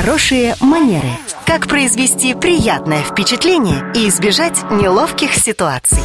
Хорошие манеры. Как произвести приятное впечатление и избежать неловких ситуаций.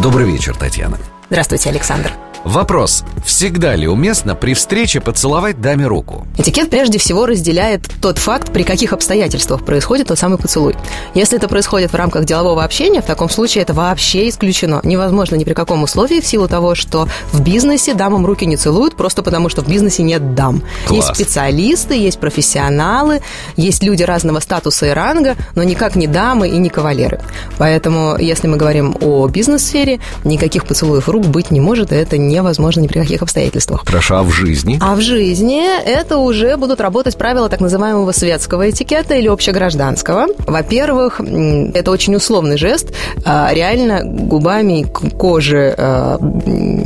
Добрый вечер, Татьяна. Здравствуйте, Александр. Вопрос. Всегда ли уместно при встрече поцеловать даме руку? Этикет прежде всего разделяет тот факт, при каких обстоятельствах происходит тот самый поцелуй. Если это происходит в рамках делового общения, в таком случае это вообще исключено. Невозможно ни при каком условии в силу того, что в бизнесе дамам руки не целуют, просто потому что в бизнесе нет дам. Класс. Есть специалисты, есть профессионалы, есть люди разного статуса и ранга, но никак не дамы и не кавалеры. Поэтому, если мы говорим о бизнес-сфере, никаких поцелуев рук быть не может, и это невозможно ни при каких обстоятельствах. Хорошо, а в жизни? А в жизни это уже будут работать правила так называемого светского этикета или общегражданского. Во-первых, это очень условный жест. А, Реально губами к коже а,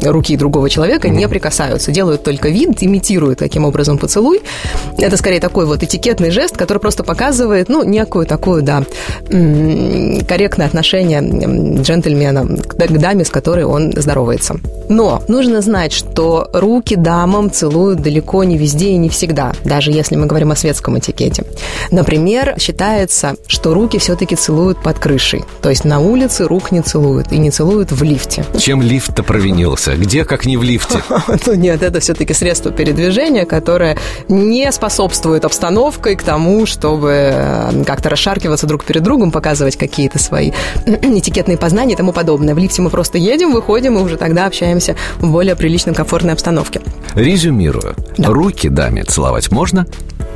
руки другого человека не прикасаются. Делают только вид, имитируют таким образом поцелуй. Это скорее такой вот этикетный жест, который просто показывает, ну, некую такую, да, корректное отношение джентльмена к даме, с которой он здоровается. Но нужно знать, что руки дамам целуют далеко не везде и не всегда, даже если мы говорим о светском этикете. Например, считается, что руки все-таки целуют под крышей. То есть на улице рук не целуют и не целуют в лифте. Чем лифт-то провинился? Где, как не в лифте? Ну нет, это все-таки средство передвижения, которое не способствует обстановкой к тому, чтобы э, как-то расшаркиваться друг перед другом, показывать какие-то свои этикетные познания и тому подобное. В лифте мы просто едем, выходим и уже тогда общаемся в более приличной, комфортной обстановке. Резюмирую. Да. Руки даме целовать можно,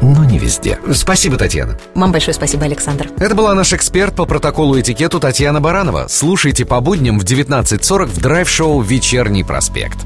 но не везде. Спасибо, Татьяна. Вам большое спасибо, Александр. Это была наш эксперт по протоколу этикету Татьяна Баранова. Слушайте по будням в 19.40 в драйв-шоу «Вечерний проспект».